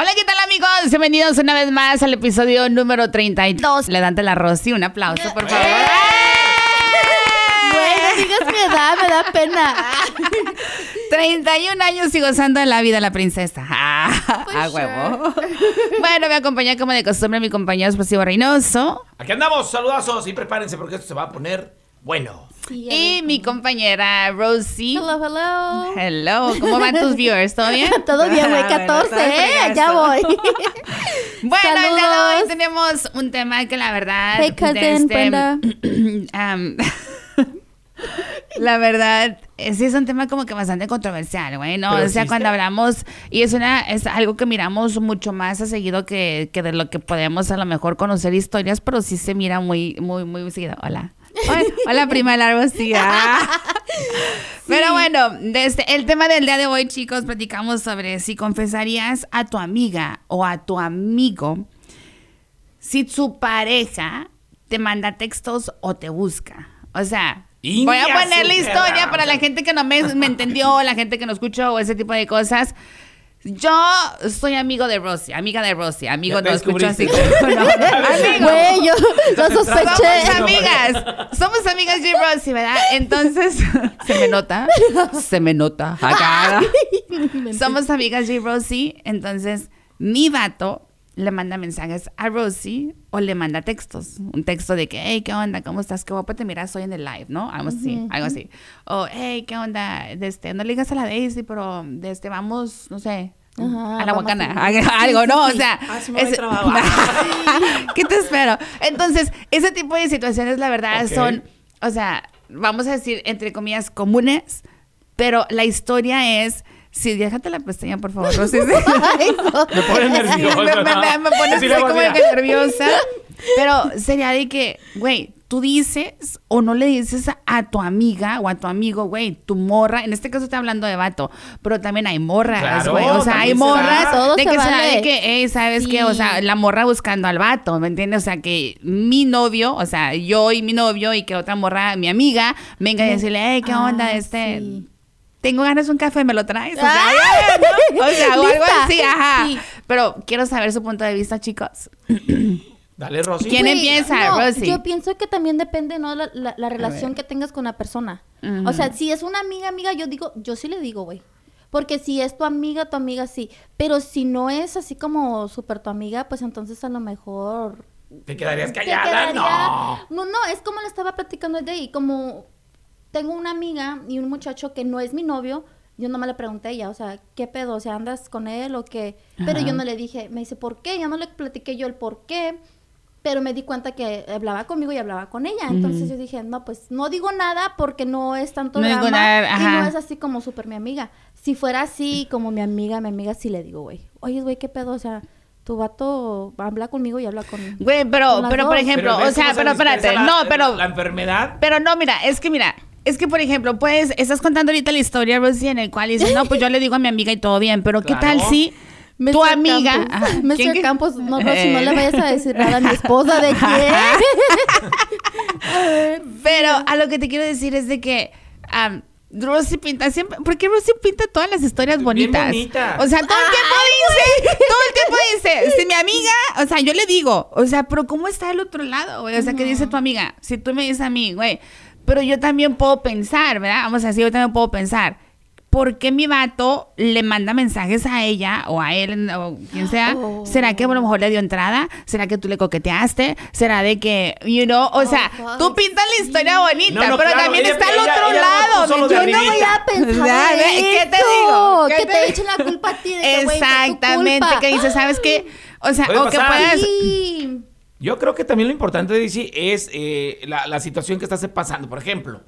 Hola, ¿qué tal amigos? Bienvenidos una vez más al episodio número 32. Le dante la Rosy un aplauso, por favor. Bueno, digas mi edad, me da pena. 31 años y gozando de la vida la princesa. Ah, Pues a huevo. Bueno, me acompaña como de costumbre mi compañero expresivo Reynoso Aquí andamos, saludazos y prepárense porque esto se va a poner bueno. Sí, y mi compañera Rosie. Hello, hello. Hello, ¿cómo van tus viewers? ¿Todo bien? Todo bien, güey, Ah, bueno, 14, todo ¿eh? Ya voy. Bueno, el día de hoy tenemos un tema que la verdad. Hey, cousin, de este, Brenda. am, la verdad, eh, sí es un tema como que bastante controversial, güey, ¿no? ¿Pero o sea, existe? cuando hablamos, y es una, es algo que miramos mucho más a seguido que, que de lo que podemos a lo mejor conocer historias, pero sí se mira muy, muy, muy seguido. Hola. Hola, prima largo, sí. ah. Pero bueno, desde el tema del día de hoy, chicos, platicamos sobre si confesarías a tu amiga o a tu amigo si su pareja te manda textos o te busca. O sea, voy a poner la historia para la gente que no me, me entendió, la gente que no escuchó o ese tipo de cosas. Yo soy amigo de Rosy, amiga de Rosy, amigo no escucho así. no. Güey, yo lo Somos amigas, somos amigas de Rosy, ¿verdad? Entonces, se me nota, se me nota. Acá. Somos amigas de Rosy, entonces mi vato le manda mensajes a Rosy o le manda textos. Un texto de que, hey, ¿qué onda? ¿Cómo estás? Qué guapa te miras hoy en el live, ¿no? Algo así, algo así. O, hey, ¿qué onda? De este, no le digas a la Daisy, pero de este, vamos, no sé. Ajá, a la guacana, a- algo, Sí, ¿no? sí, O sea, Ah, trabajo. ¿qué te espero? Entonces, ese tipo de situaciones, la verdad, son, o sea, vamos a decir, entre comillas, comunes, pero la historia es, sí, déjate la pestaña, por favor, Rosy. Ay, no. Me pone Sí, nervioso. me, me, me, me pone Sí, así luego, como que nerviosa. Pero sería de que, güey, tú dices o no le dices a, a tu amiga o a tu amigo, güey, tu morra, en este caso estoy hablando de vato, pero también hay morras, Claro, güey. o sea, hay se morras. Todo de se que será vale. de que, hey, ¿sabes qué? O sea, la morra buscando al vato, ¿me entiendes? O sea, que mi novio, o sea, yo y mi novio y que otra morra, mi amiga, venga y decirle, hey, ¿qué Ah, onda? Este... sí. Tengo ganas de un café, ¿me lo traes? O sea, Ah. ¿no? o sea, o algo así, ajá. Sí. Pero quiero saber su punto de vista, chicos. Dale, Rosy. ¿Quién empieza, no, Rosy? Yo pienso que también depende, ¿no? La, la- la relación que tengas con la persona. O sea, si es una amiga, amiga, yo digo, yo sí le digo, güey. Porque si es tu amiga, tu amiga sí. Pero si no es así como súper tu amiga, pues entonces a lo mejor ¿Te quedarías te callada? quedaría- No. No, no, es como le estaba platicando el de ahí, como tengo una amiga y un muchacho que no es mi novio, yo nomás le pregunté a ella, o sea, ¿qué pedo? O sea, ¿andas con él o qué? Pero Ajá. yo no le dije, me dice, ¿por qué? Ya no le platiqué yo el por qué, pero me di cuenta que hablaba conmigo y hablaba con ella. Entonces yo dije, no, pues no digo nada porque no es tanto No digo drama nada, y no es así como súper mi amiga. Si fuera así como mi amiga, mi amiga sí le digo, güey, oye, güey, ¿qué pedo? O sea, tu vato habla conmigo y habla con... Güey, pero, Con pero por ejemplo, ¿ves o sea, pero espérate, la- no, pero, La enfermedad. pero no, mira, es que mira, es que por ejemplo, pues, estás contando ahorita la historia, Rosy, en el cual dices, no, pues yo le digo a mi amiga y todo bien, pero ¿qué tal si tu amiga, Campos, ajá, Mr. ¿quién que- Campos, no, Rosy, no Eh. le vayas a decir nada a mi esposa de quién. Pero a lo que te quiero decir es de que am, Rosy pinta siempre, porque Rosy pinta todas las historias Bien bonitas. bonitas. O sea, todo el tiempo dice, todo el tiempo dice, si mi amiga, o sea, yo le digo, o sea, pero ¿cómo está el otro lado, güey? O sea, ¿qué dice tu amiga? Si tú me dices a mí, güey, pero yo también puedo pensar, ¿verdad? Vamos a decir, yo también puedo pensar. ¿Por qué mi vato le manda mensajes a ella o a él o quien sea? Oh. ¿Será que a lo mejor le dio entrada? ¿Será que tú le coqueteaste? ¿Será de que, you know? O sea, Oh, tú pintas la historia bonita, No, no, pero claro, también ella- está al otro ella lado. puso ¿me lo de Yo no voy a pensar. ¿qué te digo? ¿Qué Que te- te echen la culpa a ti de que, güey, fue tu Exactamente, culpa. que dices, ¿sabes qué? O sea, Puede o que puedas... Sí. Yo creo que también lo importante, Daisy, es eh, la, la situación que estás pasando. Por ejemplo,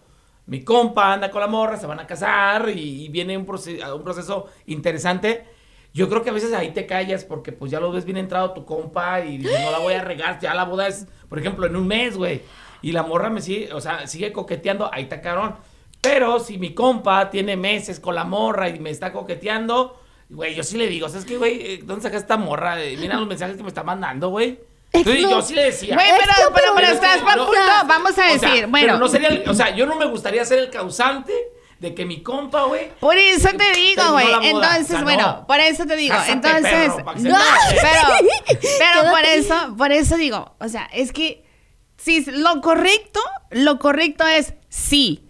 mi compa anda con la morra, se van a casar y, y viene un, proce- un proceso interesante. Yo creo que a veces ahí te callas porque pues ya lo ves bien entrado tu compa y dices, no la voy a regar, ya la boda es, por ejemplo, en un mes, güey. Y la morra me sigue, o sea, sigue coqueteando, ahí está cabrón. Pero si mi compa tiene meses con la morra y me está coqueteando, güey, yo sí le digo, ¿sabes qué, güey? Eh, ¿Dónde sacas esta morra? Mira los mensajes que me está mandando, güey. Entonces, yo sí le decía. Güey, pero, Esto, pero, pero pero estás no, para no, punto. Vamos a O sea, decir, bueno. Pero no sería, el- o sea, yo no me gustaría ser el causante de que mi compa, güey. Por eso te digo, güey. Entonces, O sea, bueno, no. por eso te digo. Cásate, Entonces, perro, no, pero, pero por eso, por eso digo, o sea, es que si lo correcto, lo correcto es sí.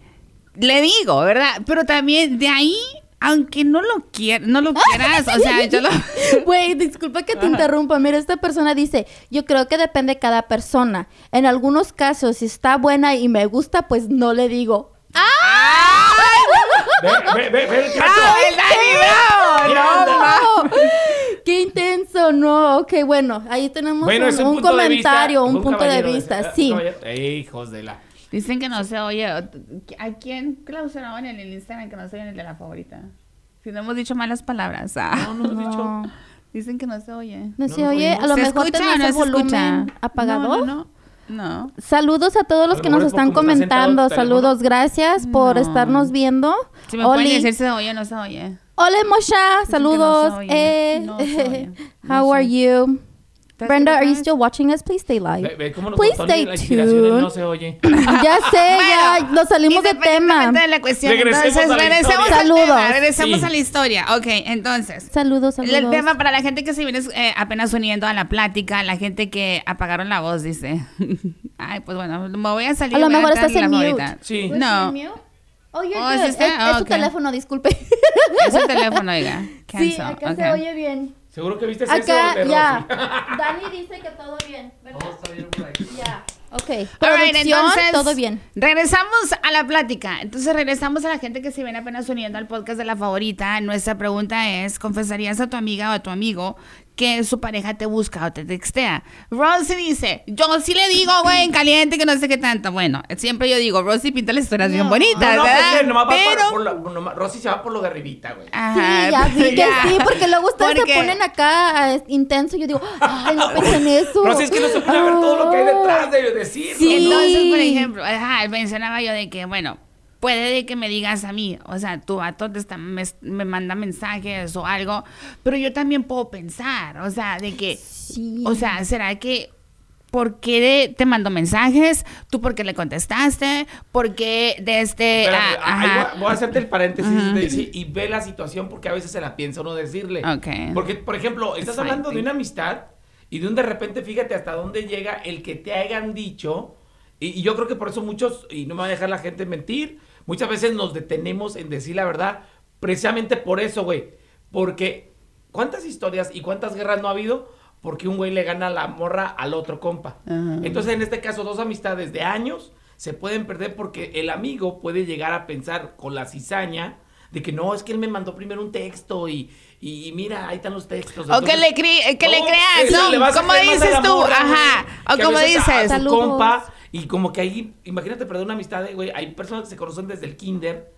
Le digo, ¿verdad? Pero también de ahí, aunque no lo quieras, no lo quieras, o sea, yo lo Güey, disculpa que te interrumpa. Mira, esta persona dice, yo creo que depende de cada persona. En algunos casos, si está buena y me gusta, pues no le digo. Ve, ve, ve, ve el caso. ¡Ah, el Dani Bravo! No. ¡Qué intenso! No, ok, bueno, ahí tenemos Bueno, un, comentario, un un punto de vista, sí. Ey, hijos de la. Dicen que no se oye. ¿A quién clausuraban en el Instagram que no se oye en el de la favorita? Si no hemos dicho malas palabras. ah. No, no hemos dicho. Dicen que no se oye. no No se oye, oímos. a lo ¿Se mejor escucha o no el se escucha? volumen apagado. No, no, no. No. Saludos a todos los A que nos están comentando. Saludos, gracias por No. estarnos viendo. Si me pueden decir si se oye o no se oye. Hola Mosha, no se saludos. oye, eh, no se oye, no How se are you? ¿Te Brenda, are you still watching us? Please stay live. Ve, ve cómo nos Please stay tuned. no se oye. Ya sé, ya nos salimos de tema. de la cuestión. Regresemos entonces, a la regresemos historia. al tema. Saludos. Regresemos Sí. a la historia. Ok, entonces. Saludos, saludos. El tema para la gente que se viene eh, apenas uniendo a la plática, la gente que apagaron la voz, dice. Ay, pues bueno, me voy a salir. A lo mejor estás en la mute. favorita. Sí. ¿Was No. he mute? Oh, you're Oh, good. ¿sí? Es, es ok. teléfono, disculpe. Es el teléfono, oiga. sí, Cancel. acá ok. se oye bien. ¿Seguro que viste ese Acá, de ya. Rosy? Dani dice que todo bien, ¿verdad? Ya. Ok. Producción, entonces, todo bien. Regresamos a la plática. Entonces, regresamos a la gente que se viene apenas uniendo al podcast de la favorita. Nuestra pregunta es: ¿confesarías a tu amiga o a tu amigo que su pareja te busca o te textea? Rosy dice: Yo sí le digo, güey, en caliente, que no sé qué tanto. Bueno, siempre yo digo: Rosy pinta la historia bien No. bonita, No, no, ¿verdad? nomás Pero. por, por la, nomás- Rosy se va por lo de arribita, güey. Ajá, sí, ya vi que ya. sí, porque luego ustedes Porque- se ponen acá eh, intenso y yo digo, ay, no pensé en eso. Rosy es que no se puede ver todo lo que hay detrás de decirlo. Sí. Entonces, por ejemplo, ajá, mencionaba yo de que, bueno, puede de que me digas a mí, o sea, tu vato te está, me, me manda mensajes o algo, pero yo también puedo pensar, o sea, de que, Sí. o sea, ¿será que por qué te mandó mensajes? ¿Tú por qué le contestaste? ¿Por qué de este... Ah, ahí voy, voy a hacerte el paréntesis de y ve la situación porque a veces se la piensa uno decirle. Ok. Porque, por ejemplo, estás It's hablando de una amistad y de un de repente, fíjate hasta dónde llega el que te hayan dicho. Y, y yo creo que por eso muchos, y no me va a dejar la gente mentir, muchas veces nos detenemos en decir la verdad, precisamente por eso, güey. Porque, ¿cuántas historias y cuántas guerras no ha habido? Porque un güey le gana la morra al otro compa. Ajá. Entonces, en este caso, dos amistades de años se pueden perder porque el amigo puede llegar a pensar con la cizaña de que no, es que él me mandó primero un texto y, y mira, ahí están los textos. O que le, cre- que le no, creas, ¿no? le dices tú, morra, ajá. O como a- dices. a compa y como que ahí, imagínate perder una amistad, güey, hay personas que se conocen desde el kinder.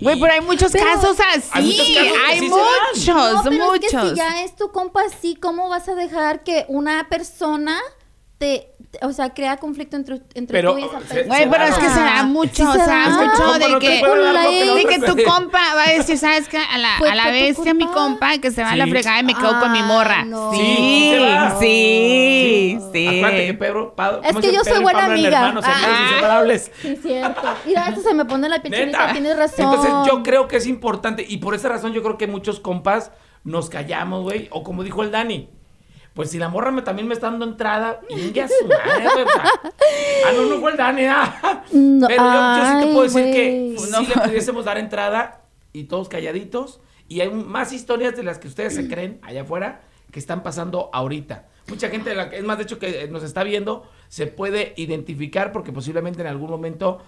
Güey, pero hay muchos Pero- casos así. Hay muchos casos Hay sí muchos, No, pero muchos. es que si ya es tu compa así, ¿cómo vas a dejar que una persona te- o sea, crea conflicto entre, entre Pero, tú y esa persona? Güey, pero es que se da mucho, Sí o se sea, da. mucho de que, de que tu compa va a decir, ¿sabes qué? A la, a la bestia, mi compa, que se va a la fregada y me quedo con mi Ay, morra. no. Sí, Sí, sí, sí. Acuérdate que Pedro, Pa- Es ¿cómo que yo soy Pedro buena Pablo amiga. hermanos, Ah. inseparables. Sí, cierto. Mira, esto se me pone la piel tienes razón. Entonces yo creo que es importante y por esa razón yo creo que muchos compas nos callamos, güey. O como dijo el Dani, pues si la morra me, también me está dando entrada, ingue a su madre, ah, no, no fue el Dani, ah. No, Pero yo, yo sí te puedo decir que No. sí le pudiésemos dar entrada y todos calladitos. Y hay más historias de las que ustedes se creen allá afuera que están pasando ahorita. Mucha gente, es más, de hecho, que nos está viendo, se puede identificar porque posiblemente en algún momento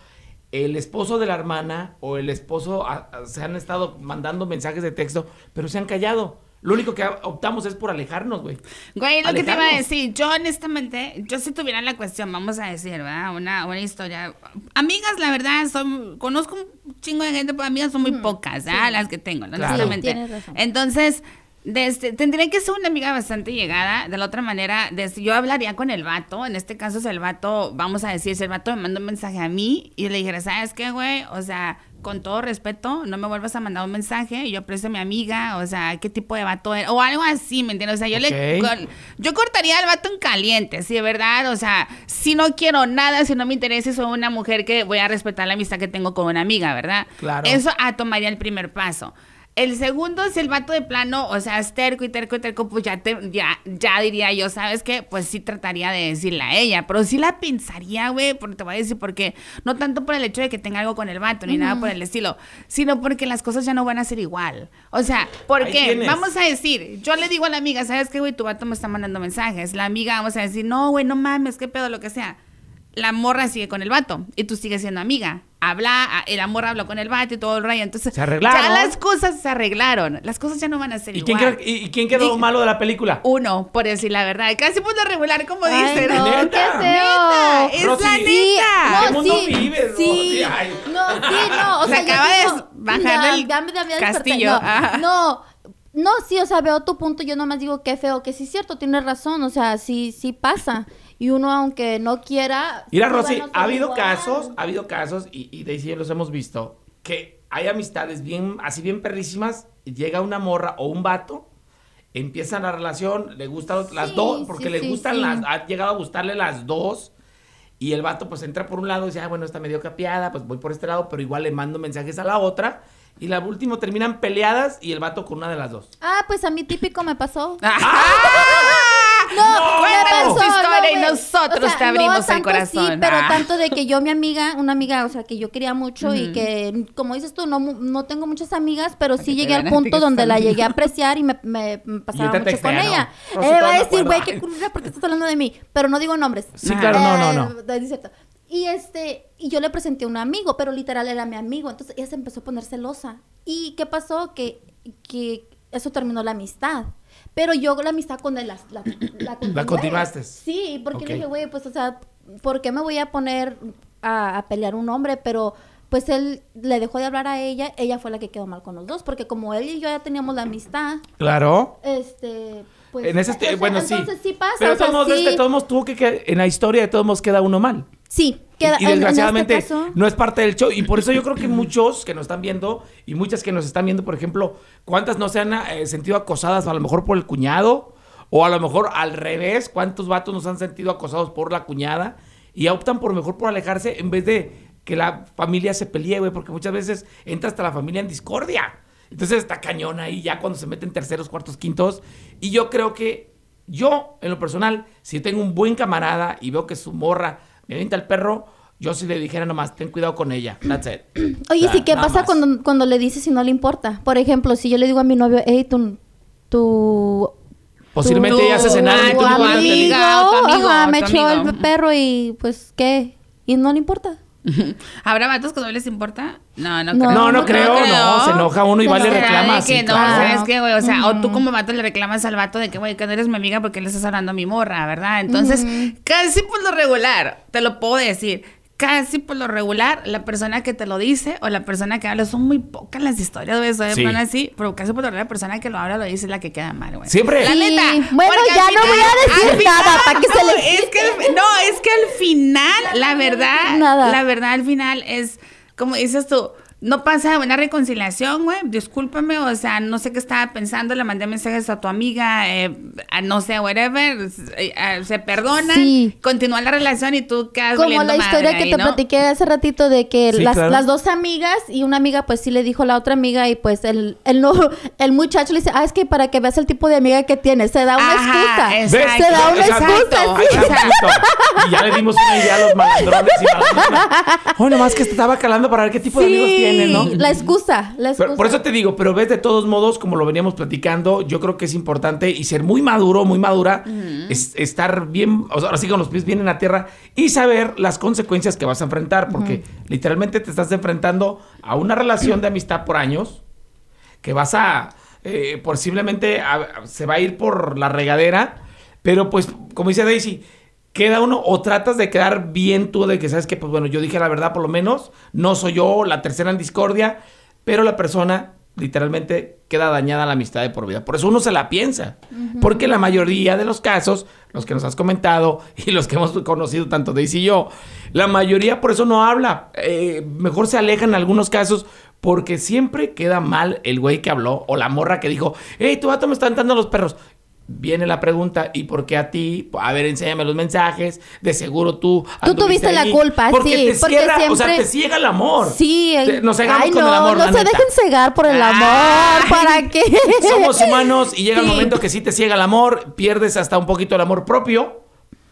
el esposo de la hermana o el esposo a- a- se han estado mandando mensajes de texto, pero se han callado. Lo único que optamos es por alejarnos, güey. Güey, lo que te iba a decir, yo honestamente, yo si tuviera la cuestión, vamos a decir, ¿verdad? Una, una historia. Amigas, la verdad, son, conozco un chingo de gente, pero amigas son muy pocas, ¿ah? Las que tengo, Claro. honestamente. Sí, tienes razón. Entonces, desde, tendría que ser una amiga bastante llegada. De la otra manera, desde, yo hablaría con el vato. En este caso, es el vato, vamos a decir, si el vato me manda un mensaje a mí y le dijera, ¿sabes qué, güey? O sea, con todo respeto, no me vuelvas a mandar un mensaje, yo aprecio a mi amiga, o sea, qué tipo de vato era, o algo así, ¿me entiendes? O sea, yo le yo cortaría al vato en caliente, sí, de verdad, o sea, si no quiero nada, si no me interesa, soy una mujer que voy a respetar la amistad que tengo con una amiga, ¿verdad? Claro. Eso ah, tomaría el primer paso. El segundo es el vato de plano, o sea, es terco y terco y terco, pues ya, te, ya, ya diría yo, ¿sabes qué? Pues sí trataría de decirle a ella, pero sí la pensaría, güey, porque te voy a decir por qué. No tanto por el hecho de que tenga algo con el vato, ni nada por el estilo, sino porque las cosas ya no van a ser igual. O sea, porque, vamos a decir, yo le digo a la amiga, ¿sabes qué, güey? Tu vato me está mandando mensajes. La amiga, vamos a decir, no, güey, no mames, qué pedo, lo que sea la morra sigue con el vato y tú sigues siendo amiga. Habla, a- la morra habló con el vato y todo el rayo. Entonces, Se arreglaron. ya las cosas se arreglaron. Las cosas ya no van a ser ¿Y quién, igual. creo- y, y quién quedó malo de la película? Uno, por decir la verdad. Casi punto regular, como Ay, dicen. no, Neta. qué Neta, es la sí, neta. ¿Qué No, mundo sí, vives, sí. Ay. No, sí, no. O Se sea, acaba de bajar del castillo. No, no, sí, o sea, veo tu punto. Yo nomás digo qué feo, que sí es cierto, tienes razón. O sea, sí, sí pasa. Y uno, aunque no quiera. Mira, sí Rosy, ha habido igual. casos, ha habido casos, y, y Daisy y yo los hemos visto, que hay amistades bien, así bien perrísimas, llega una morra o un vato, empiezan la relación, le gustan las Sí, dos, porque sí, le sí, gustan sí. las, ha llegado a gustarle las dos, y el vato pues entra por un lado y dice, ah, bueno, está medio capeada, pues voy por este lado, pero igual le mando mensajes a la otra, y la último terminan peleadas y el vato con una de las dos. Ah, pues a mí típico me pasó. No, cuéntanos tu historia y güey. nosotros O sea, te abrimos no el corazón. Sí, pero Ah. tanto de que yo, mi amiga, una amiga, o sea, que yo quería mucho y que, como dices tú, no, no tengo muchas amigas, pero sí llegué al punto donde la llegué a apreciar y me, me- me pasaba mucho con ella. ¿no? Eh, va a decir, güey, qué culera, ¿por qué estás hablando de mí? Pero no digo nombres. Sí, claro, no, no, no. Eh, es cierto. Y este, y yo le presenté a un amigo, pero literal era mi amigo. Entonces ella se empezó a poner celosa. ¿Y qué pasó? Que, que eso terminó la amistad. Pero yo la amistad con él la, la, la continué. continuaste. Sí, porque Ok. le dije, güey, pues, o sea, ¿por qué me voy a poner a, a pelear un hombre? Pero, pues, él le dejó de hablar a ella. Ella fue la que quedó mal con los dos. Porque como él y yo ya teníamos la amistad, Claro. este, pues... en ese, o sea, bueno. Entonces sí pasa, Pero o sea, de todos sí, de todos tuvo que, que- en la historia de todos modos queda uno mal. Sí, queda, y, este desgraciadamente caso- no es parte del show. Y por eso yo creo que muchos que nos están viendo y muchas que nos están viendo, por ejemplo, ¿cuántas no se han eh, sentido acosadas a lo mejor por el cuñado? O a lo mejor al revés, ¿cuántos vatos nos han sentido acosados por la cuñada? Y optan por mejor por alejarse en vez de que la familia se pelee, güey, porque muchas veces entra hasta la familia en discordia. Entonces está cañón ahí ya cuando se meten terceros, cuartos, quintos. Y yo creo que yo, en lo personal, si tengo un buen camarada y veo que su morra avienta el perro, yo si le dijera nomás, ten cuidado con ella. That's it. Oye, O sea, sí, ¿qué pasa más. cuando, cuando le dices si no le importa? Por ejemplo, si yo le digo a mi novio, hey, tu, tu, Posiblemente ella hace cenar y tú pedir. amigo, o tu amigo, ajá, me echó amigo. el perro y pues, ¿qué? ¿Y no le importa? ¿Habrá vatos que no les importa? No, no, creo. No, no creo, no, se enoja uno y va y le enoja. reclama. Será de que sí, no, claro. ¿sabes qué, güey? O sea, o tú como vato le reclamas al vato de que, güey, que no eres mi amiga porque le estás hablando a mi morra, ¿verdad? Entonces, casi por lo regular, te lo puedo decir, casi por lo regular, la persona que te lo dice o la persona que habla, son muy pocas las historias, güey, eso de Sí. plano así, pero casi por lo regular, la persona que lo habla lo dice es la que queda mal, güey. Siempre. La Sí. neta. Bueno, ya no voy a decir nada para que se no, le es que al- No, es que al final, la verdad, Nada. la verdad al final es, como dices tú, no pasa una reconciliación, güey. Discúlpame, o sea, no sé qué estaba pensando. Le mandé mensajes a tu amiga, eh, a no sé, whatever. eh, eh, se perdona, Sí. continúa la relación y tú quedas Como la madre historia que ahí, te ¿no? platiqué hace ratito de que Sí, las, claro. las dos amigas y una amiga pues sí le dijo a la otra amiga y pues el, el, no, el muchacho le dice, ah, es que para que veas el tipo de amiga que tienes, se da una Ajá, excusa. exacto, Se da una Exacto. excusa, Ahí sí. Y ya le dimos una idea a los malandrones y malandronas. Oh, nomás que estaba calando para ver qué tipo de amigos Sí, tiene, ¿no? La excusa, la excusa. Pero por eso te digo, pero ves de todos modos, como lo veníamos platicando, yo creo que es importante y ser muy maduro, muy madura, es estar bien, o sea, ahora sí con los pies bien en la tierra y saber las consecuencias que vas a enfrentar, porque literalmente te estás enfrentando a una relación de amistad por años, que vas a, eh, posiblemente a- se va a ir por la regadera, pero pues, como dice Daisy, queda uno o tratas de quedar bien tú de que sabes que, pues bueno, yo dije la verdad por lo menos, no soy yo la tercera en discordia, pero la persona literalmente queda dañada la amistad de por vida. Por eso uno se la piensa. Porque la mayoría de los casos, los que nos has comentado y los que hemos conocido tanto Daisy y yo, la mayoría por eso no habla. Eh, mejor se aleja en algunos casos porque siempre queda mal el güey que habló o la morra que dijo, hey, tu vato me está dando los perros viene la pregunta, ¿y por qué a ti? A ver, enséñame los mensajes. De seguro tú. Tú tuviste la culpa, porque sí. Te porque cierra, siempre... O sea, te ciega el amor. Sí. Te, nos cegamos Ay, con no, el amor. No la se neta. dejen cegar por el amor. Ay. ¿Para qué? Somos humanos y llega Sí. el momento que sí te ciega el amor, pierdes hasta un poquito el amor propio.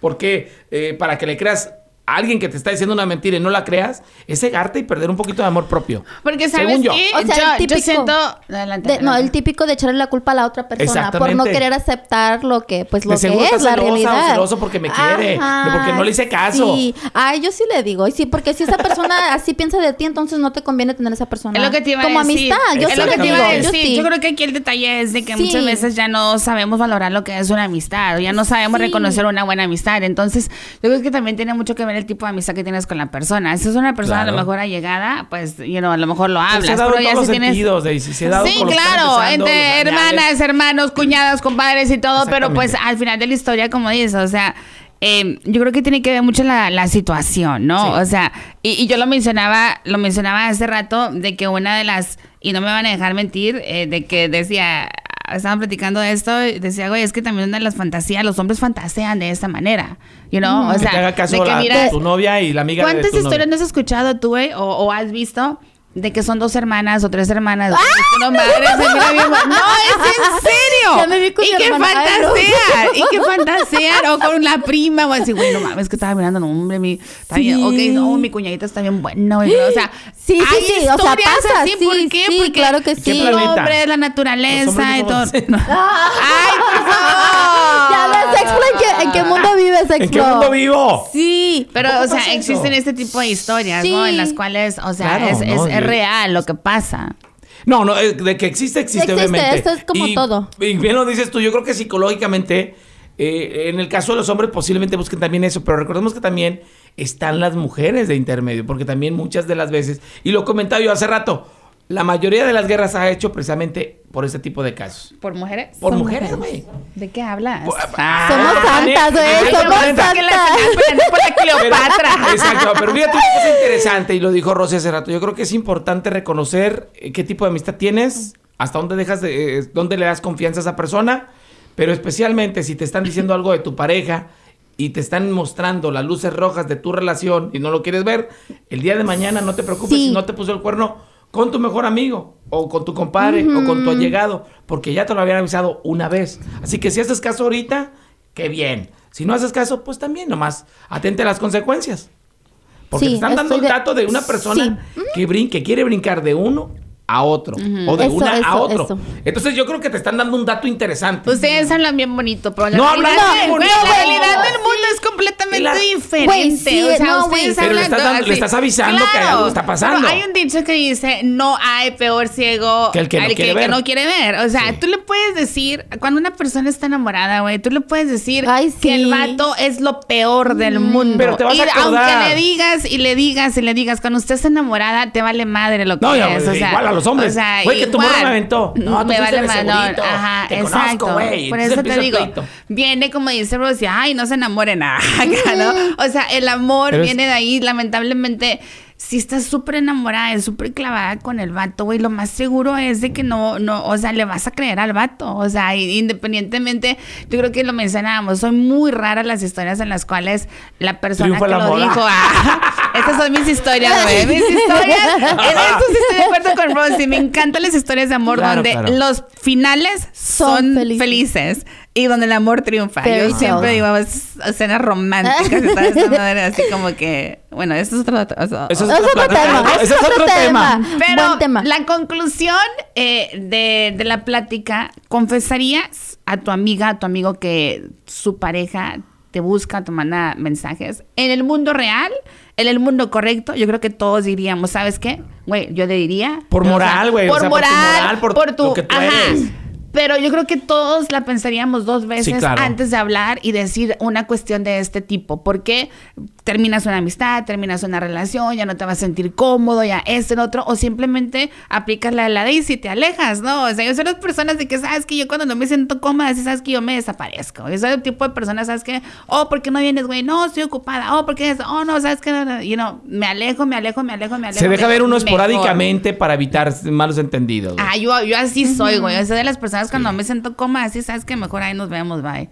Porque eh, para que le creas a alguien que te está diciendo una mentira y no la creas, es cegarte y perder un poquito de amor propio. Porque sabes Según yo. qué? O sea, yo, el yo típico siento. Adelante, De- no, el típico de echarle la culpa a la otra persona por no querer aceptar lo que, pues, lo De que es la celosa o realidad. celoso porque me quiere, porque no le hice caso. Sí, ay, yo sí le digo, y sí, porque si esa persona así piensa de ti, entonces no te conviene tener esa persona Es lo que te iba a como decir. amistad. Yo es sí lo que le te iba digo, a yo decir. sí. Yo creo que aquí el detalle es de que Sí. muchas veces ya no sabemos valorar lo que es una amistad, o ya no sabemos Sí. reconocer una buena amistad. Entonces, yo creo que también tiene mucho que ver el tipo de amistad que tienes con la persona. Si es una persona a lo mejor allegada, pues, you know, a lo mejor lo hablas. se ha dado pero ya todos si tienes. sentidos, Daisy. Se ha dado Sí, claro, entre hermanas, hermanos, cuñadas, compadres y todo, pero pues al final de la historia, como dices, o sea, eh, yo creo que tiene que ver mucho la, la situación, ¿no? Sí. O sea, y, y yo lo mencionaba, lo mencionaba hace rato, de que una de las, y no me van a dejar mentir, eh, de que decía, estaban platicando de esto, y decía, güey, es que también una de las fantasías, los hombres fantasean de esta manera, you know? O Que sea, te haga caso de que la- mira, tu novia y la amiga de ¿Cuántas tu novia. historias no has escuchado tú, güey? O, o has visto de que son dos hermanas o tres hermanas. No, madre, se mira bien. No, es en serio. Ya me vi con y que fantasean. Y que fantasean. O con la prima o así, güey, no mames, que estaba mirando, no, hombre, mi. Está bien, Sí. ok, no, mi cuñadita está bien buena, güey. O sea, Sí, sí, hay sí, o sea, historias pasa, así, sí, ¿por qué? sí, Porque claro que ¿Qué sí. el hombre, la naturaleza y todo. Ay, por favor. Ya ves, Explo, ¿en qué, en qué mundo vives? ¿En qué mundo vivo? Sí. Pero, ¿A poco o sea, existen este tipo de historias, ¿no? En las cuales, o sea, Claro, es, es- real lo que pasa. No, no, eh, de que existe, existe, Existe, obviamente. esto es como Y- todo. Y bien lo dices tú, yo creo que psicológicamente, eh, en el caso de los hombres posiblemente busquen también eso, pero recordemos que también están las mujeres de intermedio, porque también muchas de las veces, y lo comentaba yo hace rato, la mayoría de las guerras se ha hecho precisamente por este tipo de casos. ¿Por mujeres? Por mujeres, güey. ¿De qué hablas? Por- Ah. Somos santas, güey, somos neta. que la santas. por la Cleopatra. exacto, pero fíjate cosa interesante, y lo dijo Rosy hace rato. Yo creo que es importante reconocer eh, qué tipo de amistad tienes, hasta dónde dejas de, eh, dónde le das confianza a esa persona, pero especialmente si te están diciendo algo de tu pareja y te están mostrando las luces rojas de tu relación y no lo quieres ver, el día de mañana no te preocupes Sí. si no te puso el cuerno con tu mejor amigo o con tu compadre o con tu allegado, porque ya te lo habían avisado una vez. Así que si haces caso ahorita, qué bien. Si no haces caso, pues también nomás atente a las consecuencias. Porque Sí, te están dando el de- dato de una persona Sí. que, brin- que quiere brincar de uno a otro o de Eso, una a otro. eso. Entonces yo creo que te están dando un dato interesante. Ustedes hablan bien bonito, pero la No, del- bien bonito. la realidad del mundo es completamente La- diferente. Sí, o sea, no, ustedes. Pero le estás hablan dando- le estás avisando que algo está pasando. Pero hay un dicho que dice, no hay peor ciego Que el que no quiere que ver. no quiere ver. O sea, Sí. tú le puedes decir, cuando una persona está enamorada, güey, tú le puedes decir Ay, que el vato es lo peor del mundo. Pero te vas y a acordar. aunque le digas y le digas y le digas, cuando usted está enamorada, te vale madre lo que No, ya, es. O sea, igual a los hombres. O sea, Güey, que tu me aventó. No, tú me vale madre. no. Ajá, Te conozco, exacto. güey. Por eso te digo, viene como dice Rosy, ay, no se enamoren, acá, ¿no? O sea, el amor viene de ahí, lamentablemente. Si estás súper enamorada, es súper clavada con el vato, güey, lo más seguro es de que no, no, o sea, le vas a creer al vato. O sea, independientemente, yo creo que lo mencionábamos, son muy raras las historias en las cuales la persona Triunfa que lo dijo, ah, estas son mis historias, güey, mis historias. En esto sí estoy de acuerdo con Rosy, me encantan las historias de amor Claro, donde claro. los finales son, Son felices. felices. Y donde el amor triunfa. Fairy Yo siempre digo es- escenas románticas y toda esa madre, así como que, bueno, esto es otro, Eso Es otro tema. Ese es otro tema. pero Buen tema. la conclusión eh, de, de la plática, ¿confesarías a tu amiga, a tu amigo que su pareja te busca, te manda mensajes? En el mundo real, en el mundo correcto, yo creo que todos diríamos, ¿sabes qué? Güey, yo le diría. Por moral, güey, o Por sea, por tu moral, moral, por por tu... lo que tú ajá. eres. Pero yo creo que todos la pensaríamos dos veces claro. antes de hablar y decir una cuestión de este tipo. Porque terminas una amistad, terminas una relación, ya no te vas a sentir cómodo, ya este, el otro, o simplemente aplicas la de la Daisy y te alejas, ¿no? O sea, yo soy las personas de que, sabes que yo cuando no me siento cómoda, si sabes que yo me desaparezco. Yo soy el tipo de personas, ¿sabes que Oh, ¿por qué no vienes, güey? No, estoy ocupada. Oh, ¿por qué es? Oh, no, ¿sabes que You know, me alejo, me alejo, me alejo, me alejo. Se deja ver uno Mejor. esporádicamente para evitar malos entendidos. Ah, yo, yo así soy, güey. Yo soy de las personas cuando me siento cómoda, así sabes que mejor ahí nos vemos, bye.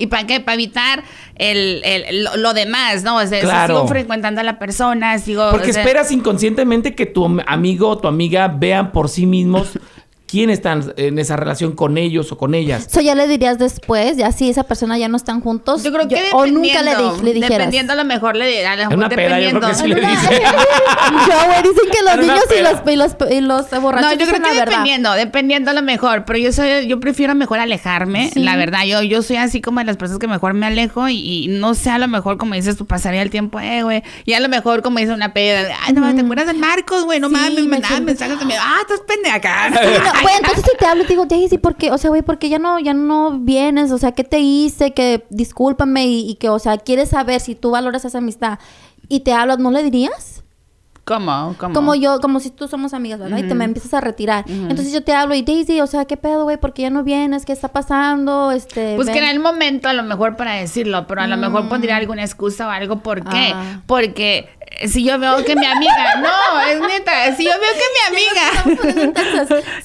¿Y para qué? Para evitar el, el- lo, lo demás, ¿no? O sea, Claro. sigo frecuentando a la persona, sigo... Porque o sea, esperas inconscientemente que tu am- amigo o tu amiga vean por sí mismos quién está en esa relación con ellos o con ellas. Eso ya le dirías después, ya si esa persona ya no están juntos. Yo creo que o nunca le, di- le dijeras. Dependiendo, a lo mejor le dirá, a lo En mejor una peda, yo creo dependiendo. que sí le Una- dice. yo, güey, dicen que los niños y los, y los, y los borrachos No, yo creo que la verdad. dependiendo, dependiendo a lo mejor, pero yo soy, yo prefiero mejor alejarme, Sí. la verdad, yo, yo soy así como de las personas que mejor me alejo y, y no sé, a lo mejor como dices tú, pasaría el tiempo, eh, güey, y a lo mejor como dice una peda, ay, no mames, ¿te acuerdas del Marcos, güey? No Sí, mames, me me mandaban acuerdo. mensajes de mí, ah, estás pendeja acá. Sí, no, güey, entonces si te hablo y te digo, Daisy, ¿por qué? O sea, güey, ¿por qué ya no, ya no vienes? O sea, ¿qué te hice? Que discúlpame y, y que, o sea, quieres saber si tú valoras esa amistad y te hablas, ¿no le dirías? ¿Cómo? ¿Cómo? Como yo, como si tú somos amigas, ¿verdad? Y te me empiezas a retirar. Entonces yo te hablo y Daisy, o sea, ¿qué pedo, güey? ¿Por qué ya no vienes? ¿Qué está pasando? Este, Pues que era el momento a lo mejor para decirlo, pero a lo mejor pondría alguna excusa o algo. ¿Por qué? Ah. Porque eh, si yo veo que mi amiga, no, es neta, si yo veo que mi amiga, en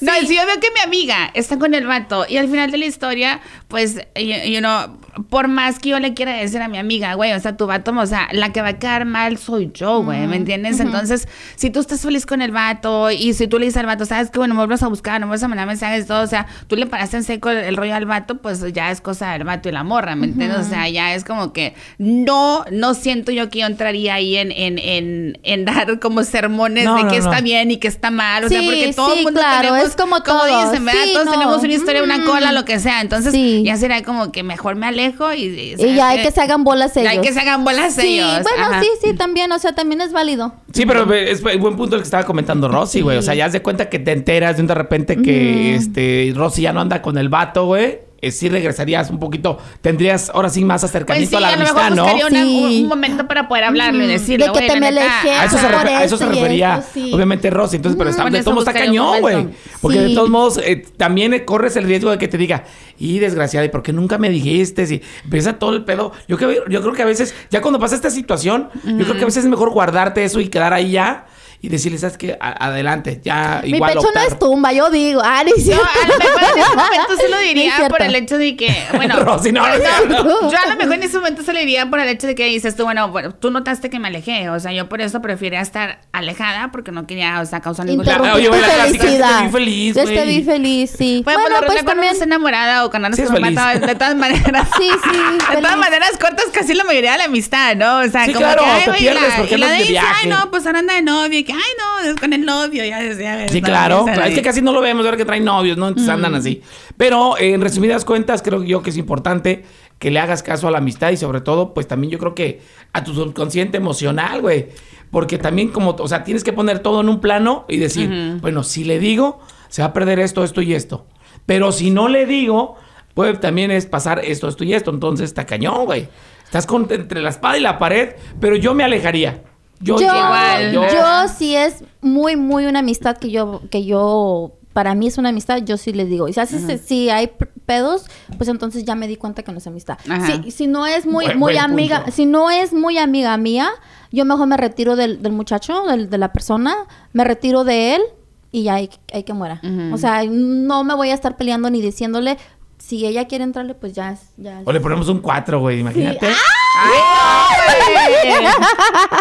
no, si yo veo que mi amiga está con el vato y al final de la historia, pues, you, you know, por más que yo le quiera decir a mi amiga, güey, o sea, tu vato, o sea, la que va a quedar mal soy yo, güey, ¿me entiendes? Entonces, si tú estás feliz con el vato y si tú le dices al vato, sabes que, bueno, me vuelves a buscar, no me vuelves a mandar mensajes todo, o sea, tú le paraste en seco el, el rollo al vato, pues ya es cosa del vato y la morra, ¿me entiendes? O sea, ya es como que no, no siento yo que yo entraría ahí en, en, en, en dar como sermones No, de no, que no. está bien y que está mal, o sea, porque todo sí, el mundo claro, tenemos, es como todo. dicen, ¿verdad? Sí, Todos tenemos una historia, una Mm. cola, lo que sea, entonces ya será como que mejor me alejo y... Y ya hay que se hagan bolas Ya ellos. hay que se hagan bolas Sí, ellos. bueno, ajá. sí, sí, también, o sea, también es válido. Sí, pero es buen punto el que estaba comentando Rosy, güey. O sea, ya haz de cuenta que te enteras de un de repente que este Rosy ya no anda con el vato, güey. Eh, sí regresarías un poquito, tendrías ahora sí más Pues acercamiento sí, a la a lo mejor amistad, ¿no? una- Sí. un, un momento para poder hablarlo y decirle, De que "Güey, te me alejé, A eso, se, Por refer- a eso esto se y refería, esto, sí. obviamente, Rosy. Entonces, pero está, de modos está cañón, güey. Porque de todos modos, eh, también eh, corres el riesgo de que te diga, y desgraciada, ¿y por qué nunca me dijiste? Si empieza todo el pedo. Yo, que, yo creo que a veces, ya cuando pasa esta situación, yo creo que a veces es mejor guardarte eso y quedar ahí ya. Y decirle, ¿sabes qué? A- adelante, ya Mi igual pecho no optar. es tumba, yo digo. Ah, ni No, siquiera. a lo mejor en ese momento se lo No es diría por el hecho de que, bueno, Rosy, no, no es yo a lo mejor en ese momento se lo diría por el hecho de que dices tú, bueno, bueno, tú notaste que me alejé, o sea, yo por eso prefería estar alejada porque no quería, o sea, causar ningún Oye, la clásica, te vi feliz, Yo te vi feliz, sí. Bueno, Bueno, pues también. estás enamorada o cuando andas Sí, es vato, de todas maneras. Sí, sí, De feliz. todas maneras, cortas casi la mayoría de la amistad, ¿no? O sea, Sí, como claro, que, ay, y la de dice, ay, viaje. no, pues ahora anda de novio, y que, ay, no, es con el novio, ya, ves. Sí, claro. Es que casi no lo vemos ahora que traen novios, ¿no? Entonces andan así. Pero en resumidas cuentas, creo yo que es importante que le hagas caso a la amistad y sobre todo, pues también yo creo que a tu subconsciente emocional, güey. Porque también como, o sea, tienes que poner todo en un plano y decir, bueno, si le digo, se va a perder esto, esto y esto. Pero si no le digo, puede también es pasar esto, esto y esto. Entonces está cañón, güey. Estás con- entre la espada y la pared, pero yo me alejaría. Yo, Yo, Igual. yo, Yo- sí es muy, muy una amistad que yo, que yo, para mí es una amistad, yo sí les digo. Y si, haces- si hay pedos, pues entonces ya me di cuenta que no es amistad. Si, si no es muy, Buen- muy buen amiga, punto. si no es muy amiga mía, yo mejor me retiro del, del muchacho, del- de la persona, me retiro de él y ya hay, hay que muera. O sea, no me voy a estar peleando ni diciéndole, si ella quiere entrarle, pues ya es. Ya es. O le ponemos un 4, güey, imagínate.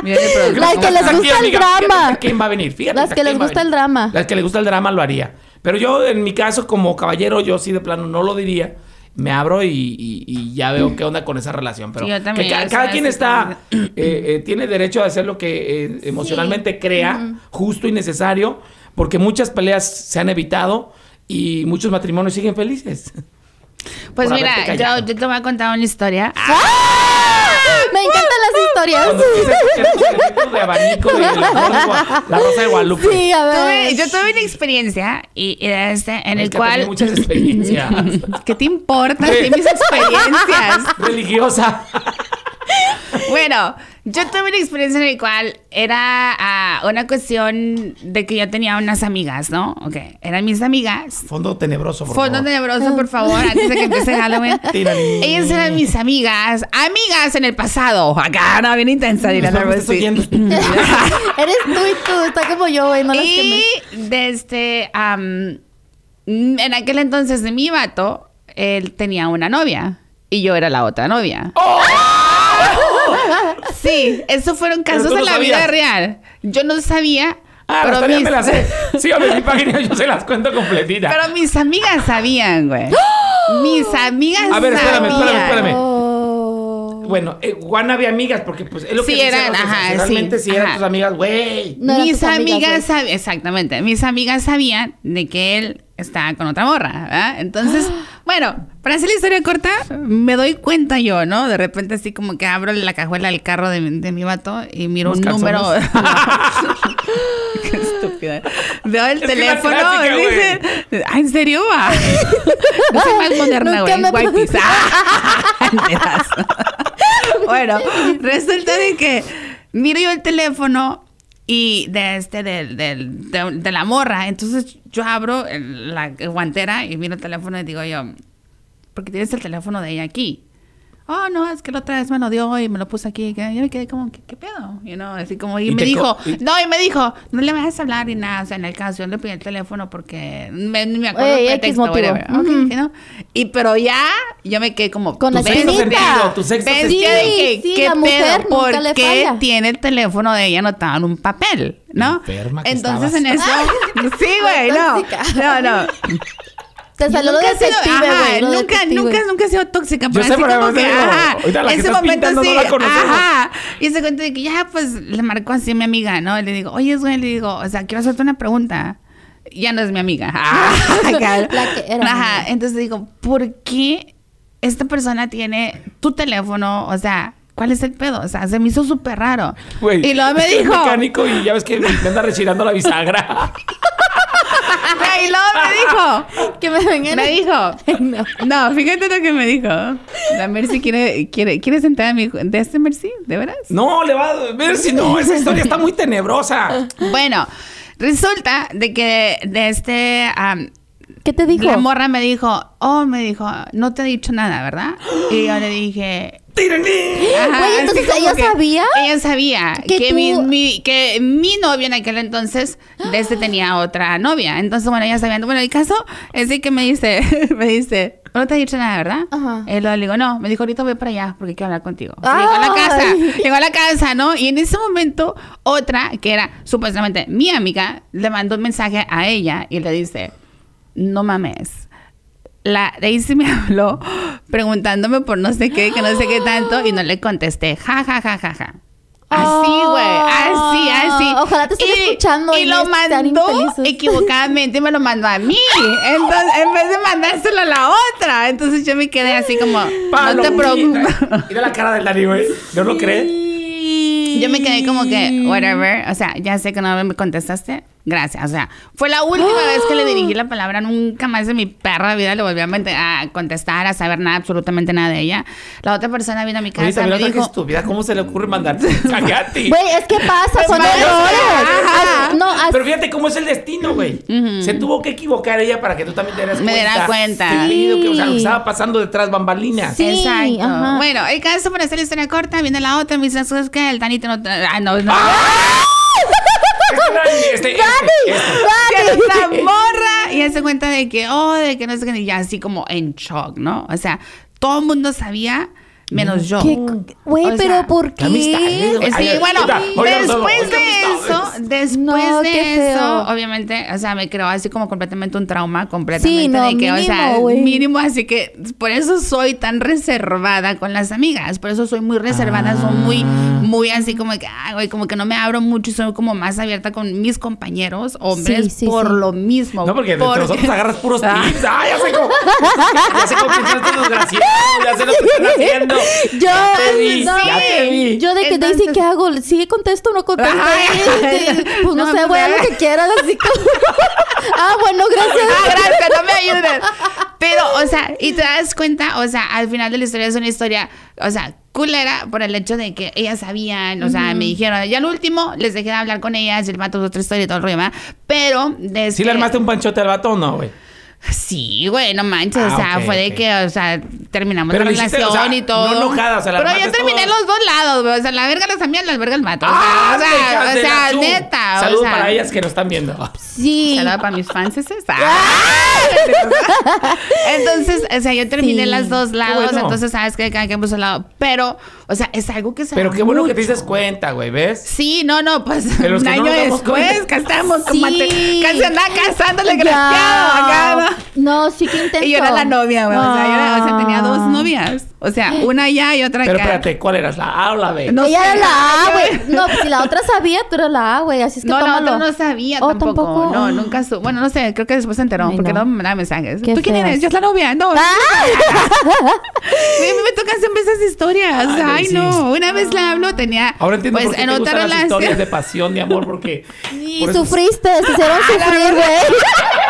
El. Las que les gusta el amiga, fíjate drama. hasta ¿Quién va a venir? Fíjate. Las hasta que les quién va a gusta el venir. drama. Las que les gusta el drama lo haría. Pero yo, en mi caso, como caballero, yo sí de plano no lo diría. Me abro y, y- y ya veo qué onda con esa relación. Pero Sí, yo también, que ca- cada quien está, eh, eh, tiene derecho a hacer lo que eh, emocionalmente crea, justo y necesario, porque muchas peleas se han evitado y muchos matrimonios siguen felices. Pues por mira, yo, callado. yo te voy a contar una historia. Me encantan las historias. De abanico de la, la rosa de Guadalupe. Sí, a ver. Tuve- yo tuve una experiencia y, y este, en el que cual... muchas experiencias. ¿Qué te importa? Sí, mis experiencias. Religiosa. Bueno, yo tuve una experiencia en la cual era ah, una cuestión de que yo tenía unas amigas, ¿no? Ok, eran mis amigas. Fondo tenebroso, por Fondo favor. tenebroso, por favor, antes de que empiece Halloween. Ellas eran mis amigas, amigas en el pasado. Acá, no, bien intensa, dirán No. Eres tú y tú. Está como yo, güey. No las Y desde, am, en aquel entonces de mi vato, él tenía una novia y yo era la otra novia. ¡Oh! Sí, esos fueron casos no la vida real. Yo no sabía, Ah, pero, mis, me las sé. Síganme en mi página, yo se las cuento completita. pero mis amigas sabían, güey. Mis amigas A ver, espérame, sabían. espérame, espérame. Bueno, eh, Juan había amigas, porque pues es lo que Sí, eran, ajá, si realmente sí, sí eran ajá. tus amigas, güey. No mis tus amigas, amigas, exactamente, mis amigas sabían de que él estaba con otra morra, ¿verdad? Entonces, bueno, para hacer la historia corta, me doy cuenta yo, ¿no? De repente así como que abro la cajuela del carro de, mi- de mi vato y miro un número... Qué estúpida. Veo el Es teléfono clásica, y dice, "Ah, ¿en serio va? No soy más moderna, güey. me-. bueno, resulta de que miro yo el teléfono y de este, del- de, de la morra. Entonces yo abro la guantera y miro el teléfono y digo yo, ¿por qué tienes el teléfono de ella aquí? Oh, no, es que la otra vez me lo dio y me lo puse aquí. Yo me quedé como, ¿qué, qué pedo? You know, así como, y, Y me dijo, y- no, y me dijo, no le vas a hablar ni nada. O sea, en el caso, yo le pedí el teléfono porque me, ni me acuerdo Ey, el ¿no? Y pero ya, yo me quedé como, Con la Tu sexto sentido, tu sexto sentido. de que, Sí, ¿qué la mujer pedo? nunca le ¿Por qué falla. tiene el teléfono de ella anotado en un papel? ¿no? Enferma que Entonces estabas. en eso, sí, güey, no, no, no. Te salió lo Nunca he sido- detective, ajá, güey. nunca, detective. nunca, nunca he sido tóxica, pero sé, así pero como que, ajá, que ese momento sí, no ajá, y se cuenta de que ya, pues, le marcó así a mi amiga, ¿no? Y le digo, oye, güey, le digo, o sea, quiero hacerte una pregunta. Ya no es mi amiga. Ah, acá. La que era Ajá, amiga. entonces digo, ¿por qué esta persona tiene tu teléfono? O sea, ¿cuál es el pedo? O sea, se me hizo súper raro. Güey, y luego me dijo, mecánico y ya ves que me anda rechirando la bisagra. y luego me dijo, Que me vengan. Me dijo. no. No, fíjate lo que me dijo. La Mercy quiere, quiere, quiere sentar a mi hijo. ¿De este Mercy? ¿De veras? No, le va a ver si no, esa historia está muy tenebrosa. Bueno, resulta de que de este. ¿Qué te dijo? La morra me dijo, oh, me dijo, no te he dicho nada, ¿verdad? Y yo le dije. Ajá, Güey, entonces, ¿ella que- sabía? Ella sabía Que que, tú- mi, mi- que mi novio en aquel entonces de este tenía otra novia. Entonces, bueno, ella sabía. Bueno, el caso es de que me dice, me dice, no te he dicho nada, ¿verdad? Ajá. Y luego le digo, no, me dijo, ahorita voy para allá porque quiero hablar contigo. Llegó a la casa, llegó a la casa, ¿no? Y en ese momento, otra, que era supuestamente mi amiga, le mandó un mensaje a ella y le dice, no mames. La Daisy me habló preguntándome por no sé qué, que no sé qué tanto, y no le contesté. Ja, ja, ja, ja, ja. Así, güey. Así, así. Ah, Ojalá te estén escuchando Y y lo mandó equivocadamente, me lo mandó a mí. Entonces, en vez de mandárselo a la otra. Entonces yo me quedé así como, no te preocupes. Mira la cara del Dani, güey. ¿No lo crees? Yo me quedé como que, whatever. O sea, ya sé que no me contestaste. Gracias. O sea, fue la última vez que le dirigí la palabra. Nunca más en mi perra vida le volví a, a contestar, a saber nada, absolutamente nada de ella. La otra persona vino a mi casa y me dijo. estúpida, ¿cómo se le ocurre mandarte a ti? Güey, es que pasa, son errores. No, Pero fíjate cómo es el destino, güey. Se tuvo que equivocar ella para que tú también te dieras Me cuenta. diera cuenta. peligro que, o sea, lo que Sí. estaba pasando detrás bambalinas. Sí. Exacto. ajá. Bueno, el caso para hacer la historia corta, viene la otra, me dice, ¿sabes qué? El Danito no... Ah, no, no. Este, este, este, este. morra y hace cuenta de que, oh, de que no sé qué, y ya así como en shock, ¿no? O sea, todo el mundo sabía, menos yo. ¿Qué- Güey, O pero sea, ¿por qué amistad? ¿eh? Eh, Sí, bueno, después de eso, después No, de eso, obviamente, o sea, me creó así como completamente un trauma, completamente Sí, no, de que, o sea, mínimo, güey. mínimo, así que por eso soy tan reservada con las amigas, por eso soy muy reservada, soy muy, Ah. muy así como que, ay, güey, como que no me abro mucho y soy como más abierta con mis compañeros, hombres, Sí, sí, por sí. lo mismo. No, porque entre Porque- nosotros agarras puros Ah. tips. Ah, ya sé cómo. Ya sé cómo piensan estos desgraciados. Ya sé lo que están haciendo. Yo, Ya te vi, no, ya te vi. yo de que Entonces- Daisy, ¿qué hago? ¿Sigue contesto o no contesto? Ay. pues no, No, sé, voy a lo que quieras, así como... ah, bueno, gracias. Ah, gracias, no me ayudes. Pero, o sea, y te das cuenta, o sea, al final de la historia es una historia, o sea, culera por el hecho de que ellas sabían, o sea, me dijeron, ya al último les dejé de hablar con ellas, el vato otra historia y todo el rollo, ¿verdad? Pero, desde ¿Sí le armaste un panchote al vato o no, güey? Sí, güey, no manches, Ah, o sea, ok, fue de que, o sea, terminamos Pero la hiciste, relación o sea, y todo. no enojada, o sea, la Pero yo terminé todo. los dos lados, güey, o sea, la verga las amigas, las vergas el vato. O sea, ¡Ah, o sea, o sea, la neta. Saludos o sea, para ellas que nos están viendo. Sí. Saludos para mis fans. entonces, o sea, yo terminé Sí. las dos lados, bueno. entonces sabes que cada quien puso lado. Pero, o sea, es algo que se Pero qué bueno que te dices cuenta, güey, ¿ves? Sí, no, no, pues un no año después, que estamos como Sí. te- casi andaba casándole Ya. graciado acá, ¿no? Sí que intento. Y yo era la novia, güey. O sea, yo era- o sea, tenía dos Ah. novias. O sea, una allá y otra Pero acá. espérate, ¿cuál eras? ¿La A o la B? No Ella era la A, güey. No, pues si la otra sabía, tú eras la A, güey. Así es que No, no, tómalo. no, no sabía Oh, tampoco. tampoco. No, nunca su Bueno, no sé, creo que después se enteró Ay, porque no. no me mandaba mensajes. ¿Tú quién eres? Yo es la novia. No. ¡Ah! A mí me tocan siempre esas historias. Ay, Ay, sí. no. Una vez la hablo, tenía. Ahora entiendo pues por qué en te otra gustan las historias de pasión, de amor, porque... Y por eso sufriste, te hicieron Ah, sufrir, güey.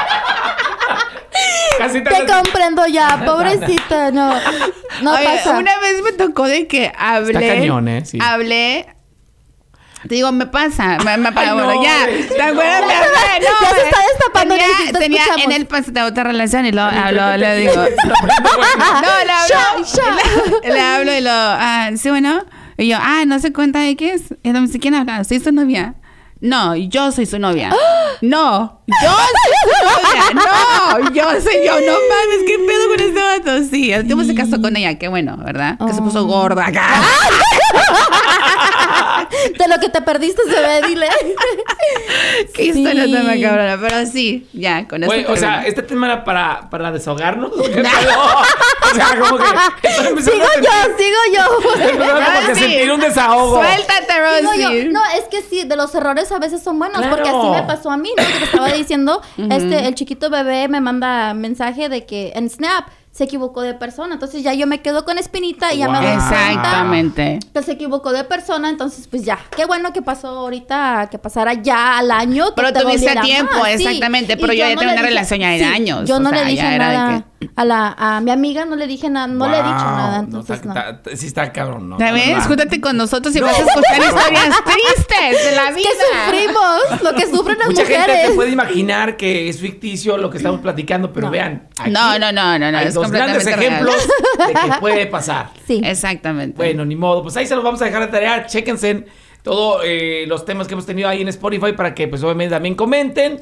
Casi te... Te comprendo ya, pobrecita, no. No Oye, pasa. Una vez me tocó de que hablé. cañón, ¿eh? Sí. Hablé. Te digo, me pasa. Me, me pasa. Ay, bueno, no, ya. ¿Te acuerdas? Hablé, no, Ya se está destapando, Tenía, tenía en el pasado de otra relación y lo hablo, le digo. No, le hablo. Le, le hablo y lo. Ah, sí, bueno. Y yo, ah, no se cuenta de qué es. Y no me dice, ¿quién habla? ¿Soy su novia? No, yo soy su novia. No, yo soy su novia. No, yo soy yo. No mames, ¿qué pedo con este vato? Sí, el último se casó con ella. Qué bueno, ¿verdad? Que se puso Oh. gorda acá. De lo que te perdiste se ve, dile. Qué historia Sí. tan macabrona. Pero sí, ya, con eso. Güey, o sea, este tema era para, para desahogarnos. ¿o qué pedo? o sea, como que... Sigo yo, sigo yo. estoy empezando como que a Rosy. sentir un desahogo. Suéltate, yo, Rosy. no, es que sí, de los errores a veces son buenos, Claro. porque así me pasó a mí, ¿no? Que te estaba diciendo, este, el chiquito bebé me manda mensaje de que en Snap se equivocó de persona, entonces ya yo me quedo con espinita y ya me doy Exactamente. que se equivocó de persona, entonces pues ya, qué bueno que pasó ahorita, que pasara ya al año. que Pero te tuviste tiempo, más, exactamente, pero yo ya no una dije- relación ya de sí, años, Yo o no sea, le dije ya era de nada a la a mi amiga, no le dije nada, no le he dicho Wow, nada, no, entonces está- no. está- sí está cabrón, ¿no? Verdad. Júntate con nosotros y vas a escuchar historias tristes de la vida. que sufrimos, lo que sufren las Mucha gente mujeres. se puede imaginar que es ficticio lo que estamos platicando, pero No. vean. aquí No, no, no, no, no, Hay es dos grandes ejemplos de que puede pasar. Sí. Exactamente. Bueno, ni modo. Pues ahí se los vamos a dejar de tarea. Chéquense todos eh, los temas que hemos tenido ahí en Spotify para que, pues, obviamente también comenten.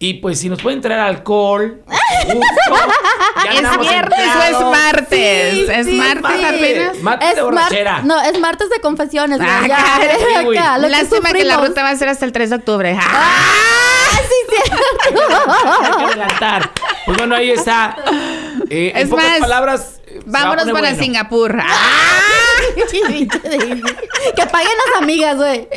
Y pues, si nos pueden traer alcohol, gusto. ¿Es viernes o es martes? Sí, ¿Es sí, martes apenas? Martes de mar- borrachera. No, es martes de confesiones. Ah, ya, acá, lo que Lástima que la ruta va a ser hasta el 3 de octubre. Ah, sí, sí. Hay que adelantar. Pues bueno, ahí está. Eh, en Es pocas más, palabras. eh, va Vámonos para bueno. Singapur. que paguen las amigas, güey.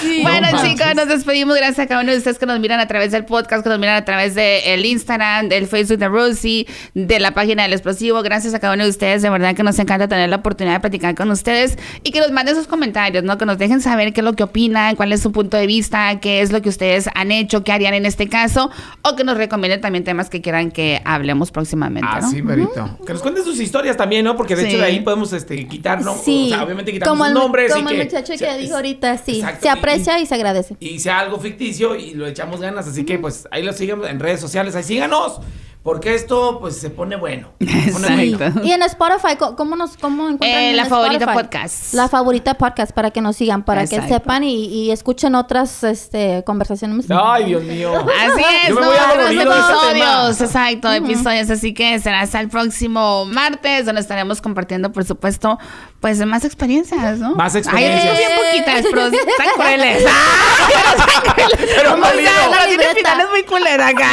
Sí. Bueno, No manches. chicos, nos despedimos. Gracias a cada uno de ustedes que nos miran a través del podcast, que nos miran a través del Instagram, del Facebook de Rosie, de la página del Explosivo. Gracias a cada uno de ustedes. De verdad que nos encanta tener la oportunidad de platicar con ustedes y que nos manden sus comentarios, ¿no? Que nos dejen saber qué es lo que opinan, cuál es su punto de vista, qué es lo que ustedes han hecho, qué harían en este caso, o que nos recomienden también temas que quieran que hablemos próximamente, Ah, ¿no? sí, Merito. Que nos cuenten sus historias también, ¿no? Porque de Sí. hecho de ahí podemos este, quitar, ¿no? Sí. O sea, obviamente quitamos como el, nombres. como y el que muchacho que sea- dijo ahorita, sí. Exacto, Se y- aprecia y, se agradece. y sea algo ficticio y lo echamos ganas. Así que pues ahí lo siguen en redes sociales. Ahí síganos. Porque esto pues se pone bueno. Se pone bueno. Exacto. Y en Spotify, ¿cómo nos cómo encuentran Eh, en la favorita Spotify? podcast. La favorita podcast para que nos sigan, para que Exacto. sepan y, y escuchen otras este, conversaciones. Ay, Dios mío. Así es, Yo me ¿no? voy a Otros de este episodios, tema. exacto, episodios. Así que será hasta el próximo martes, donde estaremos compartiendo, por supuesto, pues más experiencias, ¿no? Más Ay, experiencias. bien poquitas, pero están crueles. Ah, Pero ¿Cómo válido. está? La La tiene libreta. finales muy culera acá.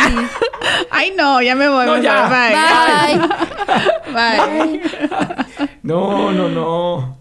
Ay, no, ya me voy. No, ya. Bye. Bye. Bye. No, no, no.